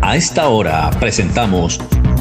A esta hora presentamos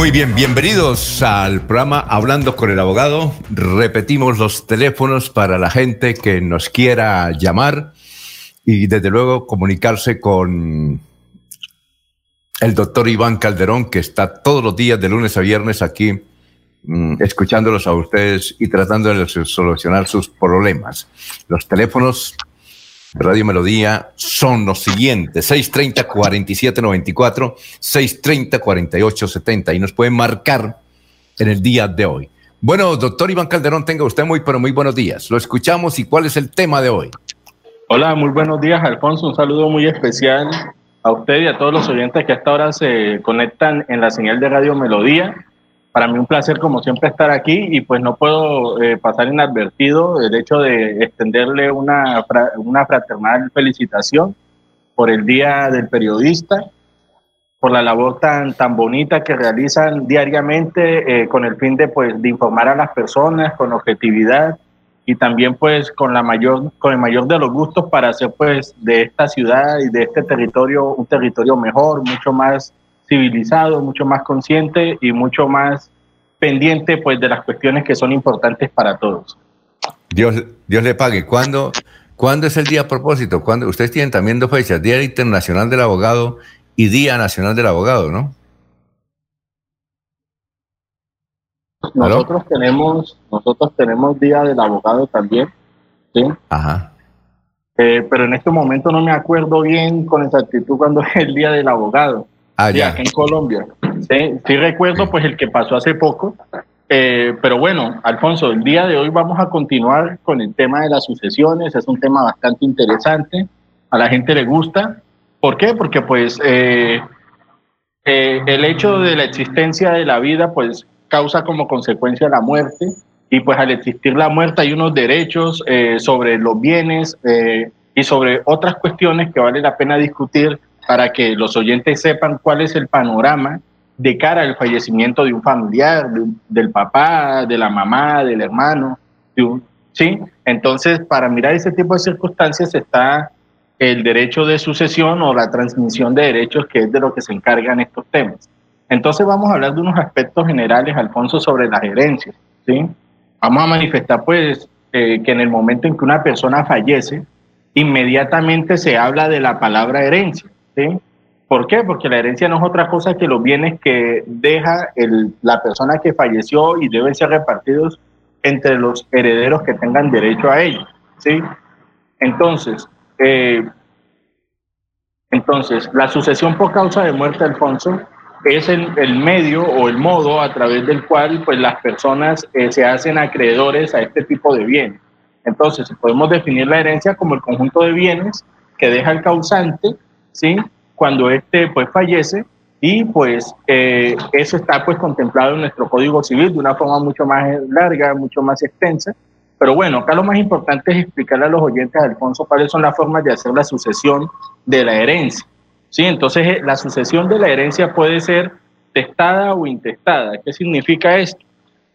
Muy bien, bienvenidos al programa Hablando con el Abogado. Repetimos los teléfonos para la gente que nos quiera llamar y desde luego comunicarse con el doctor Iván Calderón, que está todos los días de lunes a viernes aquí mm, escuchándolos a ustedes y tratando de solucionar sus problemas. Los teléfonos Radio Melodía son los siguientes: 630-4794, 630-4870. Y nos pueden marcar en el día de hoy. Bueno, doctor Iván Calderón, tenga usted muy, pero muy buenos días. Lo escuchamos y cuál es el tema de hoy. Hola, muy buenos días, Alfonso. Un saludo muy especial a usted y a todos los oyentes que hasta ahora se conectan en la señal de Radio Melodía para mí un placer como siempre estar aquí y pues no puedo eh, pasar inadvertido el hecho de extenderle una, una fraternal felicitación por el Día del Periodista, por la labor tan, tan bonita que realizan diariamente eh, con el fin de, pues, de informar a las personas con objetividad y también pues con, la mayor, con el mayor de los gustos para hacer pues de esta ciudad y de este territorio un territorio mejor, mucho más civilizado, mucho más consciente y mucho más pendiente pues de las cuestiones que son importantes para todos. Dios, Dios le pague. ¿Cuándo, ¿Cuándo es el día a propósito? ¿Cuándo? Ustedes tienen también dos fechas, Día Internacional del Abogado y Día Nacional del Abogado, ¿no? Nosotros tenemos, nosotros tenemos Día del Abogado también, ¿sí? Ajá. Eh, pero en este momento no me acuerdo bien con exactitud cuándo es el Día del Abogado. Ah, en Colombia. Sí, sí recuerdo pues el que pasó hace poco. Eh, pero bueno, Alfonso, el día de hoy vamos a continuar con el tema de las sucesiones. Es un tema bastante interesante. A la gente le gusta. ¿Por qué? Porque pues eh, eh, el hecho de la existencia de la vida pues causa como consecuencia la muerte. Y pues al existir la muerte hay unos derechos sobre los bienes y sobre otras cuestiones que vale la pena discutir para que los oyentes sepan cuál es el panorama de cara al fallecimiento de un familiar, del papá, de la mamá, del hermano, ¿sí? Entonces, para mirar ese tipo de circunstancias está el derecho de sucesión o la transmisión de derechos, que es de lo que se encargan estos temas. Entonces vamos a hablar de unos aspectos generales, Alfonso, sobre las herencias, ¿sí? Vamos a manifestar, pues, eh, que en el momento en que una persona fallece, inmediatamente se habla de la palabra herencia. ¿Sí? ¿Por qué? Porque la herencia no es otra cosa que los bienes que deja la persona que falleció y deben ser repartidos entre los herederos que tengan derecho a ello. ¿sí? Entonces, eh, entonces, la sucesión por causa de muerte, Alfonso, es el, el, medio o el modo a través del cual pues, las personas eh, se hacen acreedores a este tipo de bienes. Entonces, podemos definir la herencia como el conjunto de bienes que deja el causante ¿sí? Cuando este pues fallece y pues eh, eso está pues contemplado en nuestro Código Civil de una forma mucho más larga, mucho más extensa. Pero bueno, acá lo más importante es explicarle a los oyentes, Alfonso, cuáles son las formas de hacer la sucesión de la herencia. ¿Sí? Entonces, eh, la sucesión de la herencia puede ser testada o intestada. ¿Qué significa esto?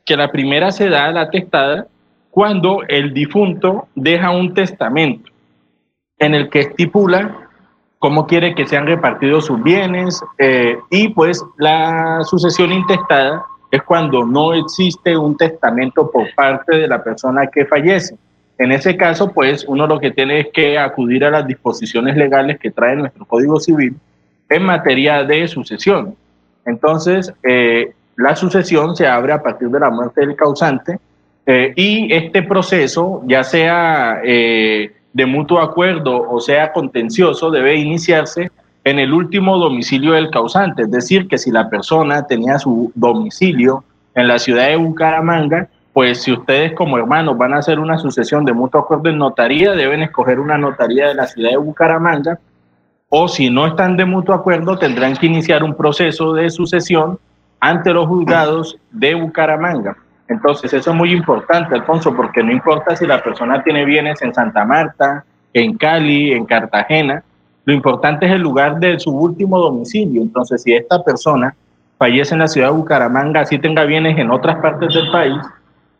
Que la primera se da la testada cuando el difunto deja un testamento en el que estipula cómo quiere que sean repartidos sus bienes eh, y pues la sucesión intestada es cuando no existe un testamento por parte de la persona que fallece. En ese caso, pues uno lo que tiene es que acudir a las disposiciones legales que trae nuestro Código Civil en materia de sucesión. Entonces, eh, la sucesión se abre a partir de la muerte del causante eh, y este proceso, ya sea de mutuo acuerdo o sea contencioso debe iniciarse en el último domicilio del causante, es decir, que si la persona tenía su domicilio en la ciudad de Bucaramanga, pues si ustedes como hermanos van a hacer una sucesión de mutuo acuerdo en notaría, deben escoger una notaría de la ciudad de Bucaramanga, o si no están de mutuo acuerdo, tendrán que iniciar un proceso de sucesión ante los juzgados de Bucaramanga. Entonces, eso es muy importante, Alfonso, porque no importa si la persona tiene bienes en Santa Marta, en Cali, en Cartagena, lo importante es el lugar de su último domicilio. Entonces, si esta persona fallece en la ciudad de Bucaramanga, así tenga bienes en otras partes del país,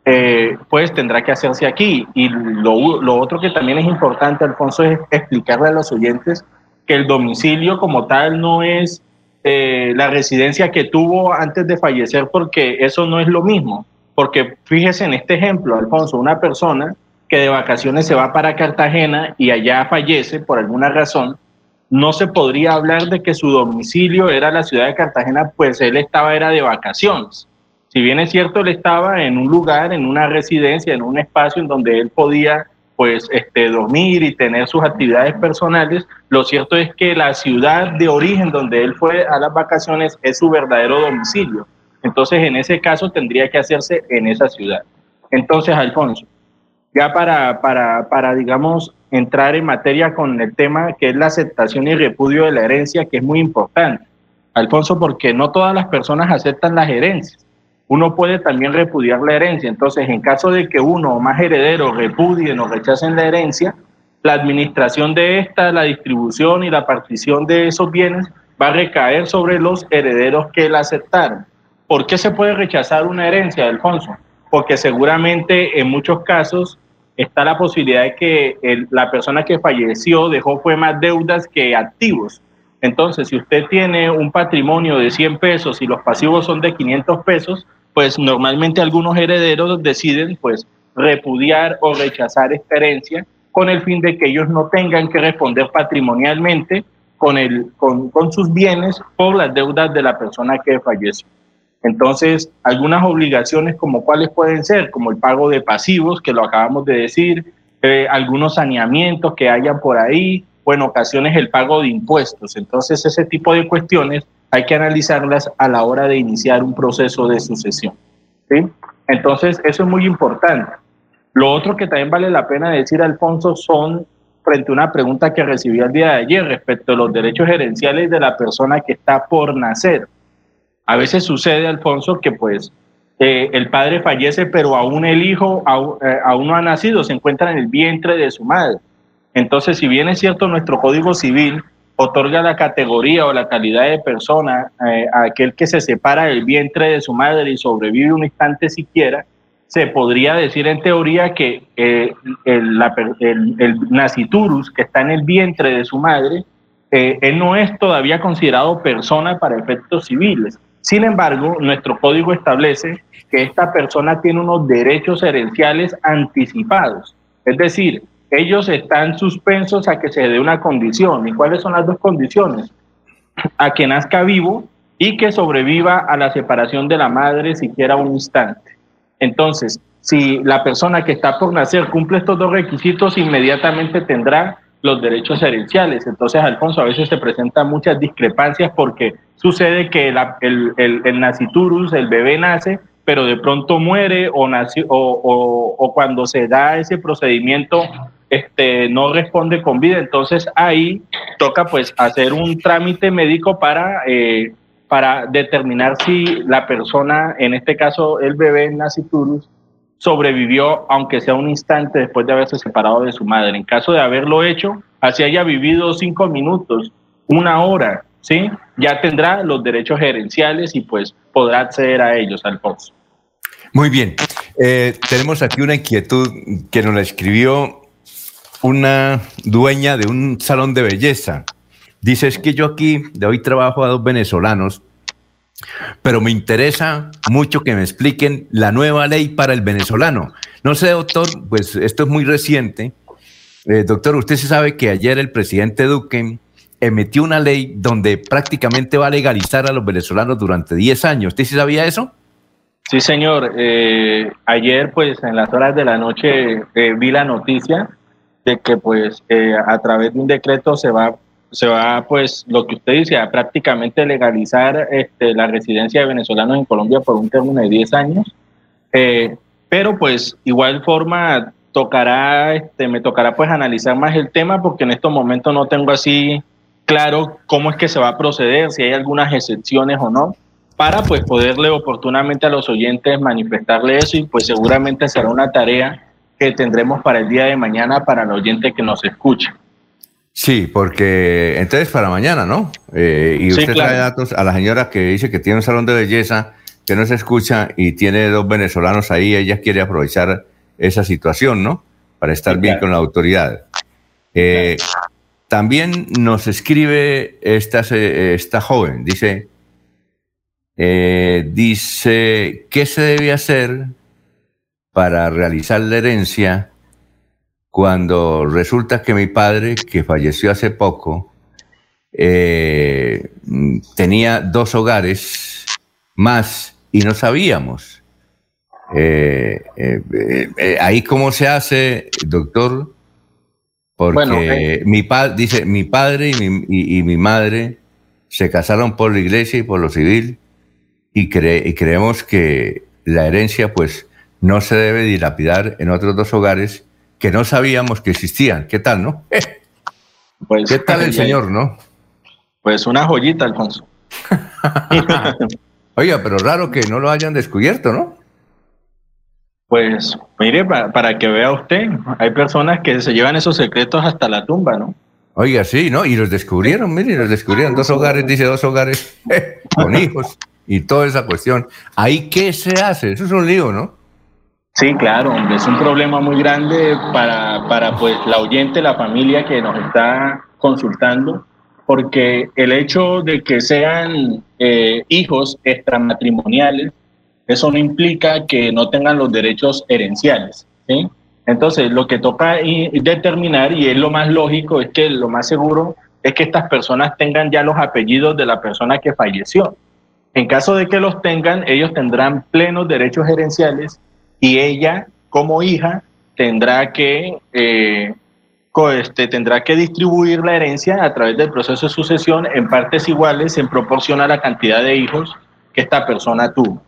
eh, pues tendrá que hacerse aquí. Y lo, lo, otro que también es importante, Alfonso, es explicarle a los oyentes que el domicilio como tal no es eh, la residencia que tuvo antes de fallecer, porque eso no es lo mismo. Porque fíjese en este ejemplo, Alfonso, una persona que de vacaciones se va para Cartagena y allá fallece por alguna razón, no se podría hablar de que su domicilio era la ciudad de Cartagena, pues él estaba era de vacaciones si bien es cierto, él estaba en un lugar, en una residencia, en un espacio en donde él podía pues este, dormir y tener sus actividades personales, lo cierto es que la ciudad de origen donde él fue a las vacaciones es su verdadero domicilio. Entonces, en ese caso tendría que hacerse en esa ciudad. Entonces, Alfonso, ya para, para, para, digamos, entrar en materia con el tema que es la aceptación y repudio de la herencia, que es muy importante. Alfonso, porque no todas las personas aceptan las herencias uno puede también repudiar la herencia. Entonces, en caso de que uno o más herederos repudien o rechacen la herencia, la administración de esta, la distribución y la partición de esos bienes va a recaer sobre los herederos que la aceptaron. ¿Por qué se puede rechazar una herencia, Alfonso? Porque seguramente en muchos casos está la posibilidad de que la persona que falleció dejó fue más deudas que activos. Entonces, si usted tiene un patrimonio de 100 pesos y los pasivos son de 500 pesos, pues normalmente algunos herederos deciden pues repudiar o rechazar esta herencia con el fin de que ellos no tengan que responder patrimonialmente con, el, con, con sus bienes por las deudas de la persona que falleció. Entonces, algunas obligaciones como cuáles pueden ser, como el pago de pasivos, que lo acabamos de decir, eh, algunos saneamientos que hayan por ahí, o en ocasiones el pago de impuestos. Entonces, ese tipo de cuestiones hay que analizarlas a la hora de iniciar un proceso de sucesión. Entonces, eso es muy importante. Lo otro que también vale la pena decir, Alfonso, son frente a una pregunta que recibí el día de ayer respecto a los derechos gerenciales de la persona que está por nacer. A veces sucede, Alfonso, que pues eh, el padre fallece, pero aún el hijo aún, eh, aún, no ha nacido, se encuentra en el vientre de su madre. Entonces, si bien es cierto, nuestro Código Civil otorga la categoría o la calidad de persona eh, a aquel que se separa del vientre de su madre y sobrevive un instante siquiera, se podría decir en teoría que eh, el, el, naciturus que está en el vientre de su madre, él no es todavía considerado persona para efectos civiles. Sin embargo, nuestro código establece que esta persona tiene unos derechos herenciales anticipados. Es decir, ellos están suspensos a que se dé una condición. ¿Y cuáles son las dos condiciones? A que nazca vivo y que sobreviva a la separación de la madre siquiera un instante. Entonces, si la persona que está por nacer cumple estos dos requisitos, inmediatamente tendrá los derechos herenciales. Entonces, Alfonso, a veces se presentan muchas discrepancias porque sucede que el, el, el, naciturus, el bebé nace, pero de pronto muere o, nació, o, o cuando se da ese procedimiento este, no responde con vida. Entonces ahí toca pues hacer un trámite médico para, eh, para determinar si la persona, en este caso el bebé naciturus, sobrevivió aunque sea un instante después de haberse separado de su madre. En caso de haberlo hecho, así haya vivido cinco minutos, una hora, ¿sí? Ya tendrá los derechos gerenciales y pues podrá acceder a ellos, Alfonso. Muy bien. Eh, tenemos aquí una inquietud que nos la escribió una dueña de un salón de belleza. Dice, es que yo aquí de hoy trabajo a dos venezolanos, pero me interesa mucho que me expliquen la nueva ley para el venezolano. No sé, doctor, pues esto es muy reciente. Eh, doctor, usted se sabe que ayer el presidente Duque emitió una ley donde prácticamente va a legalizar a los venezolanos durante 10 años. ¿Usted sí sabía eso? Sí, señor. Eh, ayer, pues en las horas de la noche, eh, vi la noticia de que pues a través de un decreto se va se va pues lo que usted dice a prácticamente legalizar este, la residencia de venezolanos en Colombia por un término de 10 años. Eh, pero pues igual forma tocará, este, me tocará pues analizar más el tema porque en estos momentos no tengo así claro cómo es que se va a proceder, si hay algunas excepciones o no, para pues poderle oportunamente a los oyentes manifestarle eso y pues seguramente será una tarea que tendremos para el día de mañana para el oyente que nos escuche. Sí, porque entonces para mañana, ¿no? Eh, y usted trae datos a la señora que dice que tiene un salón de belleza que no se escucha y tiene dos venezolanos ahí, ella quiere aprovechar esa situación, ¿no? Para estar bien con la autoridad. Eh, también nos escribe esta, esta joven, dice, eh, dice, ¿qué se debe hacer para realizar la herencia cuando resulta que mi padre, que falleció hace poco, eh, tenía dos hogares más y no sabíamos? Eh, ahí cómo se hace, doctor, porque eh, mi padre, dice, mi padre y mi, y, mi, madre se casaron por la iglesia y por lo civil y, y creemos que la herencia pues no se debe dilapidar en otros dos hogares que no sabíamos que existían. ¿Qué tal, no? Pues, ¿Qué tal el señor, no? Pues una joyita, Alfonso. Oiga, pero raro que no lo hayan descubierto, ¿no? Pues mire, para, que vea usted, hay personas que se llevan esos secretos hasta la tumba, ¿no? Oiga, sí, ¿no? Y los descubrieron, mire, los descubrieron. Dos hogares, dice dos hogares, con hijos y toda esa cuestión. ¿Ahí qué se hace? Eso es un lío, ¿no? Sí, claro, es un problema muy grande para, para pues, la oyente, la familia que nos está consultando, porque el hecho de que sean eh, hijos extramatrimoniales eso no implica que no tengan los derechos herenciales. ¿sí? Entonces, lo que toca determinar, y es lo más lógico, es que lo más seguro es que estas personas tengan ya los apellidos de la persona que falleció. En caso de que los tengan, ellos tendrán plenos derechos herenciales y ella, como hija, tendrá que, eh, este, tendrá que distribuir la herencia a través del proceso de sucesión en partes iguales en proporción a la cantidad de hijos que esta persona tuvo.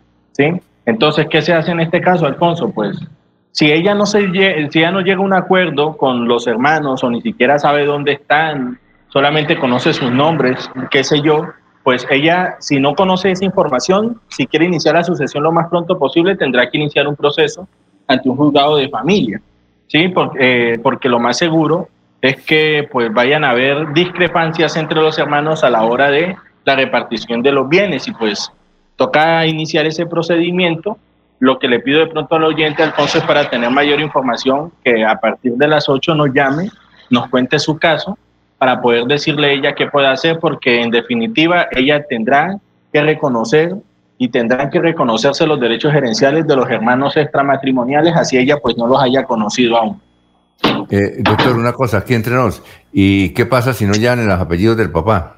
Entonces, ¿qué se hace en este caso, Alfonso? Pues si ella no se si ella no llega a un acuerdo con los hermanos o ni siquiera sabe dónde están, solamente conoce sus nombres, qué sé yo, pues ella, si no conoce esa información, si quiere iniciar la sucesión lo más pronto posible, tendrá que iniciar un proceso ante un juzgado de familia, ¿sí? Porque, eh, porque lo más seguro es que pues vayan a haber discrepancias entre los hermanos a la hora de la repartición de los bienes y pues toca iniciar ese procedimiento. Lo que le pido de pronto al oyente, Alfonso, es para tener mayor información, que a partir de las 8 nos llame, nos cuente su caso, para poder decirle a ella qué puede hacer, porque en definitiva ella tendrá que reconocer y tendrán que reconocerse los derechos gerenciales de los hermanos extramatrimoniales, así ella pues no los haya conocido aún. Eh, doctor, una cosa, aquí entre nos, ¿y qué pasa si no llegan los apellidos del papá?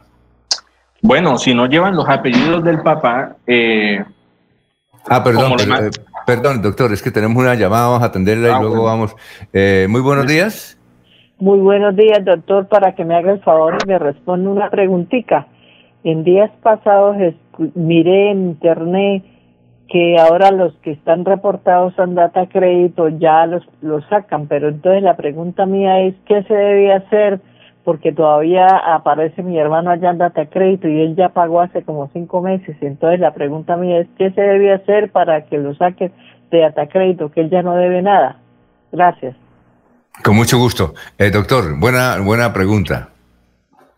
Bueno, si no llevan los apellidos del papá. Eh, ah, perdón, eh, perdón, doctor, es que tenemos una llamada, vamos a atenderla y ah, luego vamos. Eh, muy buenos días. Muy buenos días, doctor, para que me haga el favor y me responda una preguntita. En días pasados miré en internet que ahora los que están reportados en data crédito ya los, sacan, pero entonces la pregunta mía es, ¿qué se debe hacer? porque todavía aparece mi hermano allá en data crédito y él ya pagó hace como cinco meses. Entonces la pregunta mía es, ¿qué se debe hacer para que lo saquen de data crédito, que él ya no debe nada? Gracias. Con mucho gusto. Eh, doctor, buena, buena pregunta.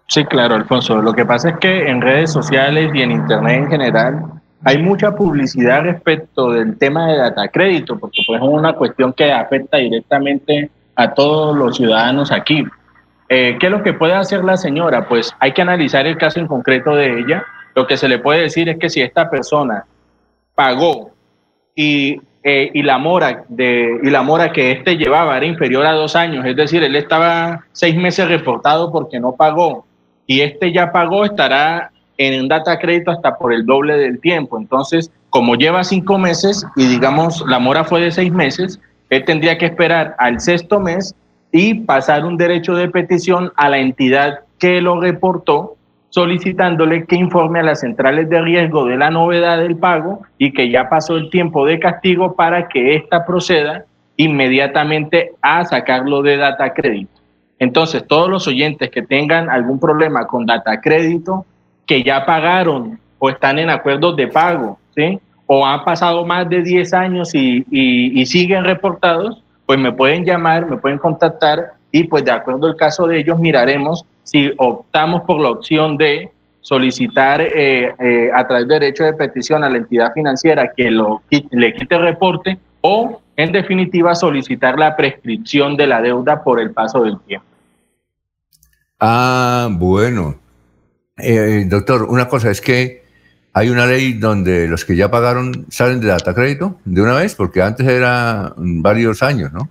Sí, claro, Alfonso. Lo que pasa es que en redes sociales y en Internet en general hay mucha publicidad respecto del tema de data crédito, porque pues es una cuestión que afecta directamente a todos los ciudadanos aquí. Eh, ¿Qué es lo que puede hacer la señora? Pues hay que analizar el caso en concreto de ella. Lo que se le puede decir es que si esta persona pagó y, eh, y, la mora de, y la mora que éste llevaba era inferior a dos años, es decir, él estaba seis meses reportado porque no pagó y este ya pagó, estará en data crédito hasta por el doble del tiempo. Entonces, como lleva cinco meses y digamos la mora fue de seis meses, él tendría que esperar al sexto mes y pasar un derecho de petición a la entidad que lo reportó solicitándole que informe a las centrales de riesgo de la novedad del pago y que ya pasó el tiempo de castigo para que ésta proceda inmediatamente a sacarlo de data crédito. Entonces, todos los oyentes que tengan algún problema con data crédito, que ya pagaron o están en acuerdos de pago, ¿sí? o han pasado más de 10 años y, siguen reportados, pues me pueden llamar, me pueden contactar y pues de acuerdo al caso de ellos miraremos si optamos por la opción de solicitar eh, eh, a través de derecho de petición a la entidad financiera que lo, le quite reporte o en definitiva solicitar la prescripción de la deuda por el paso del tiempo. Ah, bueno. Eh, doctor, una cosa es que hay una ley donde los que ya pagaron salen de data crédito de una vez, porque antes era varios años, ¿no?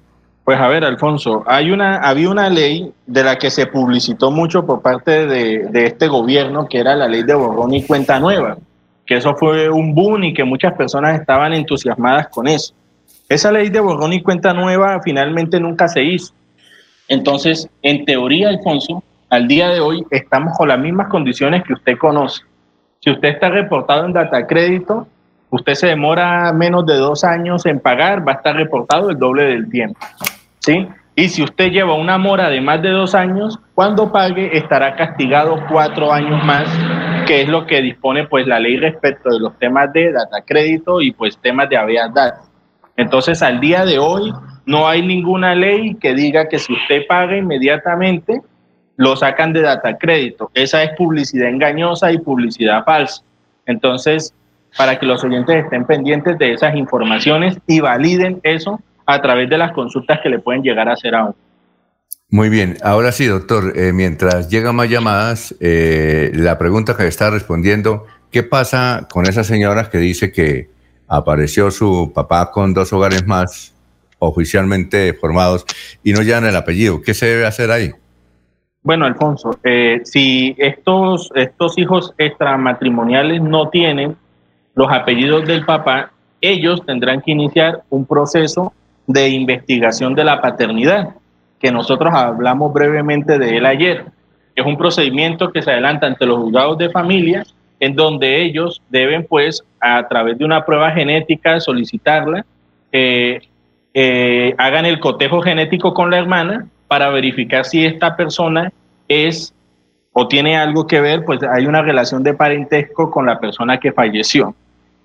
Pues a ver, Alfonso, hay una, había una ley de la que se publicitó mucho por parte de, de este gobierno, que era la ley de borrón y cuenta nueva, que eso fue un boom y que muchas personas estaban entusiasmadas con eso. Esa ley de borrón y cuenta nueva finalmente nunca se hizo. Entonces, en teoría, Alfonso, al día de hoy estamos con las mismas condiciones que usted conoce si usted está reportado en data crédito, usted se demora menos de dos años en pagar, va a estar reportado el doble del tiempo. ¿Sí? Y si usted lleva una mora de más de dos años, cuando pague estará castigado cuatro años más, que es lo que dispone pues la ley respecto de los temas de data crédito y pues temas de habeas. Entonces, al día de hoy no hay ninguna ley que diga que si usted paga inmediatamente, lo sacan de data crédito. Esa es publicidad engañosa y publicidad falsa. Entonces, para que los oyentes estén pendientes de esas informaciones y validen eso a través de las consultas que le pueden llegar a hacer a uno. Muy bien, ahora sí, doctor, eh, mientras llegan más llamadas, eh, la pregunta que está respondiendo, ¿qué pasa con esa señora que dice que apareció su papá con dos hogares más oficialmente formados y no llevan el apellido? ¿Qué se debe hacer ahí? Bueno, Alfonso, eh, si estos, estos hijos extramatrimoniales no tienen los apellidos del papá, ellos tendrán que iniciar un proceso de investigación de la paternidad, que nosotros hablamos brevemente de él ayer. Es un procedimiento que se adelanta ante los juzgados de familia, en donde ellos deben, pues, a través de una prueba genética, solicitarla, eh, eh, hagan el cotejo genético con la hermana para verificar si esta persona es o tiene algo que ver, pues hay una relación de parentesco con la persona que falleció.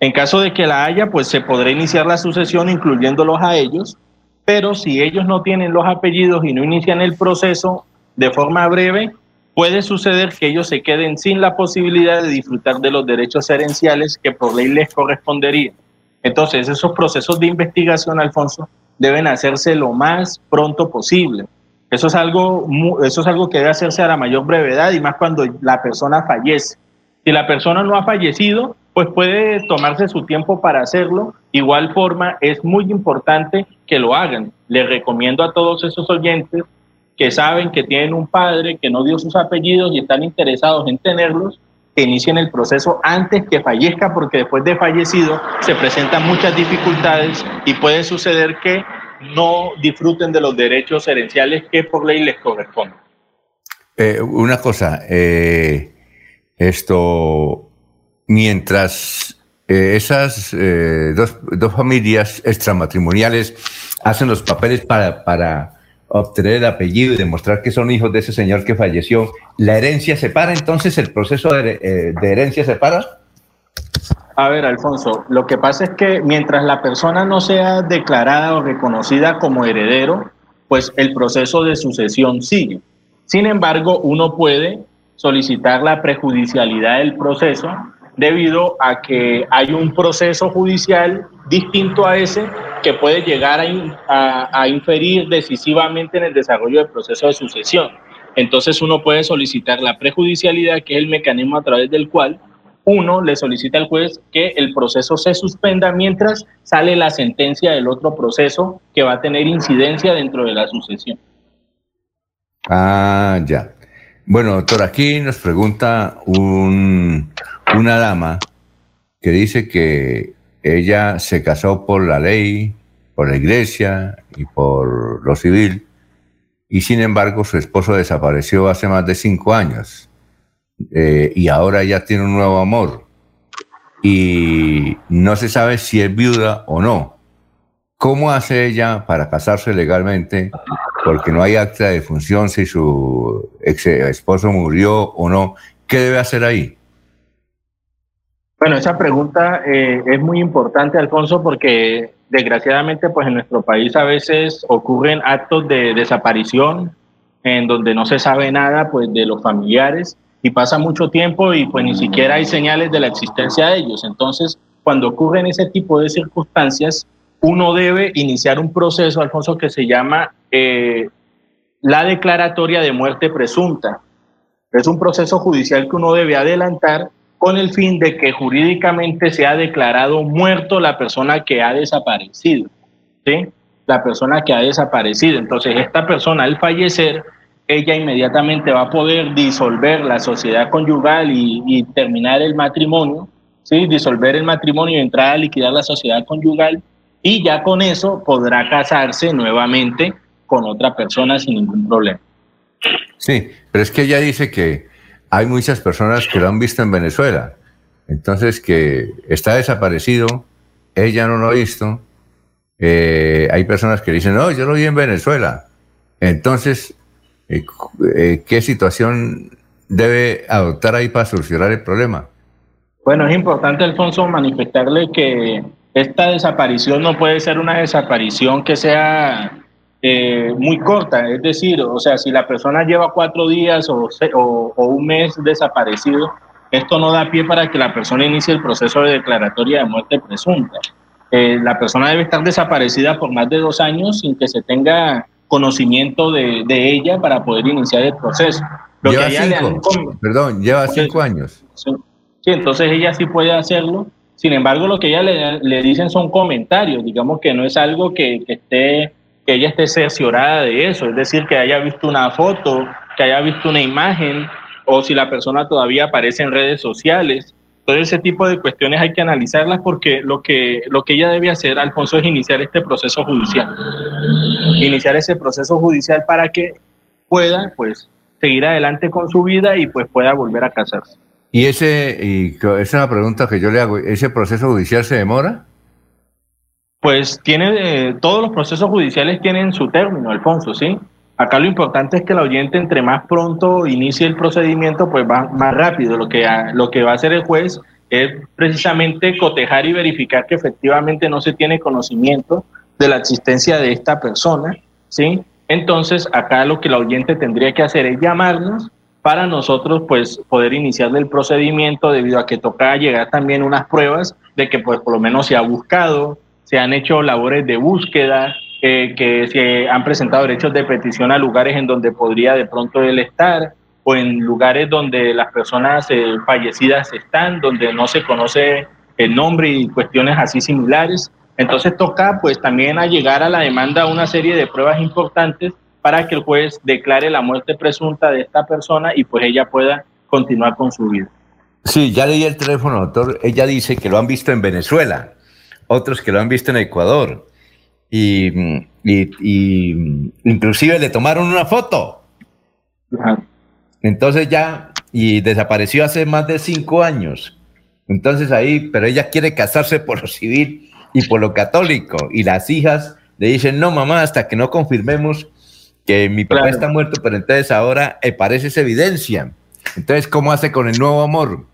En caso de que la haya, pues se podrá iniciar la sucesión incluyéndolos a ellos, pero si ellos no tienen los apellidos y no inician el proceso de forma breve, puede suceder que ellos se queden sin la posibilidad de disfrutar de los derechos herenciales que por ley les corresponderían. Entonces, esos procesos de investigación, Alfonso, deben hacerse lo más pronto posible. Eso es algo, eso es algo que debe hacerse a la mayor brevedad y más cuando la persona fallece. Si la persona no ha fallecido, pues puede tomarse su tiempo para hacerlo. Igual forma, es muy importante que lo hagan. Les recomiendo a todos esos oyentes que saben que tienen un padre que no dio sus apellidos y están interesados en tenerlos, que inicien el proceso antes que fallezca, porque después de fallecido se presentan muchas dificultades y puede suceder que no disfruten de los derechos herenciales que por ley les corresponden. Eh, una cosa, eh, esto, mientras eh, esas dos, dos, familias extramatrimoniales hacen los papeles para, para obtener el apellido y demostrar que son hijos de ese señor que falleció, ¿la herencia se para entonces? ¿El proceso de, de herencia se para? A ver, Alfonso, lo que pasa es que mientras la persona no sea declarada o reconocida como heredero, pues el proceso de sucesión sigue. Sin embargo, uno puede solicitar la prejudicialidad del proceso debido a que hay un proceso judicial distinto a ese que puede llegar a, a, inferir decisivamente en el desarrollo del proceso de sucesión. Entonces uno puede solicitar la prejudicialidad, que es el mecanismo a través del cual uno le solicita al juez que el proceso se suspenda mientras sale la sentencia del otro proceso que va a tener incidencia dentro de la sucesión. Ah, ya. Bueno, doctor, aquí nos pregunta un, una dama que dice que ella se casó por la ley, por la iglesia y por lo civil, y sin embargo su esposo desapareció hace más de cinco años. eh, y ahora ella tiene un nuevo amor y no se sabe si es viuda o no. ¿Cómo hace ella para casarse legalmente? Porque no hay acta de función si su ex esposo murió o no. ¿Qué debe hacer ahí? Bueno, esa pregunta eh, es muy importante, Alfonso, porque desgraciadamente, pues en nuestro país a veces ocurren actos de desaparición en donde no se sabe nada, pues, de los familiares y pasa mucho tiempo y pues ni siquiera hay señales de la existencia de ellos. Entonces, cuando ocurren ese tipo de circunstancias, uno debe iniciar un proceso, Alfonso, que se llama eh, la declaratoria de muerte presunta. Es un proceso judicial que uno debe adelantar con el fin de que jurídicamente sea declarado muerto la persona que ha desaparecido. ¿sí? La persona que ha desaparecido. Entonces, esta persona al fallecer, ella inmediatamente va a poder disolver la sociedad conyugal y, terminar el matrimonio, ¿sí? disolver el matrimonio y entrar a liquidar la sociedad conyugal y ya con eso podrá casarse nuevamente con otra persona sin ningún problema. Sí, pero es que ella dice que hay muchas personas que lo han visto en Venezuela. Entonces, que está desaparecido, ella no lo ha visto. Eh, hay personas que dicen, no, yo lo vi en Venezuela. Entonces, eh, eh, ¿qué situación debe adoptar ahí para solucionar el problema? Bueno, es importante, Alfonso, manifestarle que esta desaparición no puede ser una desaparición que sea eh, muy corta, es decir, o sea, si la persona lleva cuatro días o, o, un mes desaparecido, esto no da pie para que la persona inicie el proceso de declaratoria de muerte presunta. Eh, la persona debe estar desaparecida por más de dos años sin que se tenga conocimiento de, de ella para poder iniciar el proceso. lleva cinco, perdón, lleva cinco años. Sí, entonces ella sí puede hacerlo. Sin embargo, lo que ella le, le dicen son comentarios, digamos que no es algo que, que esté que ella esté cerciorada de eso, es decir, que haya visto una foto, que haya visto una imagen, o si la persona todavía aparece en redes sociales. Todo ese tipo de cuestiones hay que analizarlas porque lo que, lo que ella debe hacer, Alfonso, es iniciar este proceso judicial. Iniciar ese proceso judicial para que pueda, pues, seguir adelante con su vida y pues pueda volver a casarse. Y ese, y esa es una pregunta que yo le hago, ¿ese proceso judicial se demora? Pues tiene, eh, todos los procesos judiciales tienen su término, Alfonso, ¿sí? Acá lo importante es que el oyente entre más pronto inicie el procedimiento, pues va más rápido. Lo que, lo que va a hacer el juez es precisamente cotejar y verificar que efectivamente no se tiene conocimiento de la existencia de esta persona, ¿sí? Entonces, acá lo que el oyente tendría que hacer es llamarnos para nosotros, pues, poder iniciar el procedimiento debido a que toca llegar también unas pruebas de que, pues, por lo menos se ha buscado, se han hecho labores de búsqueda, eh, que se han presentado derechos de petición a lugares en donde podría de pronto él estar o en lugares donde las personas eh, fallecidas están, donde no se conoce el nombre y cuestiones así similares. Entonces toca pues también a llegar a la demanda una serie de pruebas importantes para que el juez declare la muerte presunta de esta persona y pues ella pueda continuar con su vida. Sí, ya leí el teléfono, doctor. Ella dice que lo han visto en Venezuela otros que lo han visto en Ecuador. Y, inclusive le tomaron una foto. Entonces ya, y desapareció hace más de cinco años. Entonces ahí, pero ella quiere casarse por lo civil y por lo católico. Y las hijas le dicen, no, mamá, hasta que no confirmemos que mi papá está muerto, pero entonces ahora eh, parece esa evidencia. Entonces, ¿cómo hace con el nuevo amor?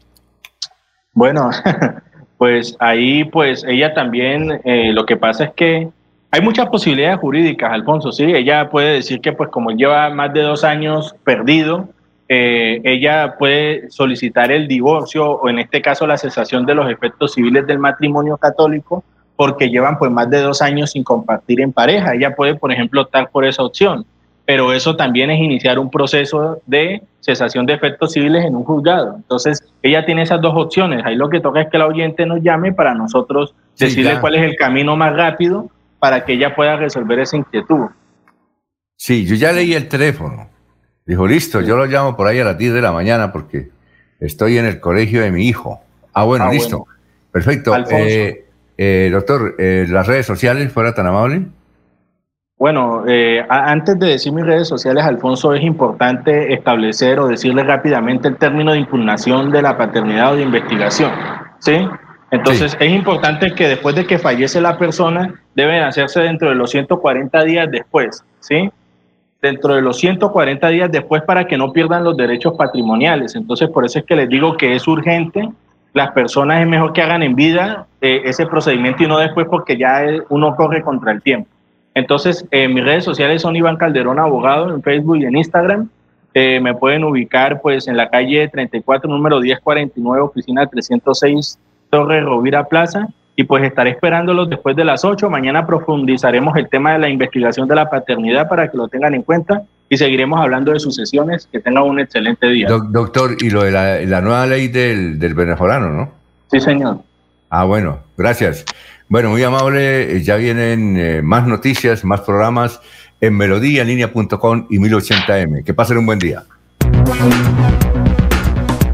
Bueno, pues ahí pues ella también, eh, lo que pasa es que hay muchas posibilidades jurídicas, Alfonso, sí, ella puede decir que pues como lleva más de dos años perdido, eh, ella puede solicitar el divorcio o en este caso la cesación de los efectos civiles del matrimonio católico porque llevan pues más de dos años sin compartir en pareja. Ella puede, por ejemplo, optar por esa opción pero eso también es iniciar un proceso de cesación de efectos civiles en un juzgado. Entonces, ella tiene esas dos opciones. Ahí lo que toca es que el oyente nos llame para nosotros decirle cuál es el camino más rápido para que ella pueda resolver esa inquietud. Sí, yo ya leí el teléfono. Dijo, listo, yo lo llamo por ahí a las 10 de la mañana porque estoy en el colegio de mi hijo. Ah, bueno, ah, listo. Perfecto. Eh, eh, doctor, eh, ¿las redes sociales fuera tan amable? Bueno, eh, antes de decir mis redes sociales, Alfonso, es importante establecer o decirle rápidamente el término de impugnación de la paternidad o de investigación. ¿Sí? Entonces, es importante que después de que fallece la persona, deben hacerse dentro de los 140 días después. ¿Sí? Dentro de los 140 días después para que no pierdan los derechos patrimoniales. Entonces, por eso es que les digo que es urgente. Las personas es mejor que hagan en vida eh, ese procedimiento y no después porque ya uno corre contra el tiempo. Entonces, eh, mis redes sociales son Iván Calderón Abogado en Facebook y en Instagram. Eh, me pueden ubicar pues en la calle 34, número 1049, oficina 306, Torre Rovira Plaza. Y pues estaré esperándolos después de las 8. Mañana profundizaremos el tema de la investigación de la paternidad para que lo tengan en cuenta y seguiremos hablando de sucesiones. Que tengan un excelente día. doctor, y lo de la, nueva ley del, del venezolano, ¿no? Sí, señor. Ah, bueno, gracias. Bueno, muy amable. Eh, ya vienen eh, más noticias, más programas en melodíaenlínea.com y 1080m. Que pasen un buen día.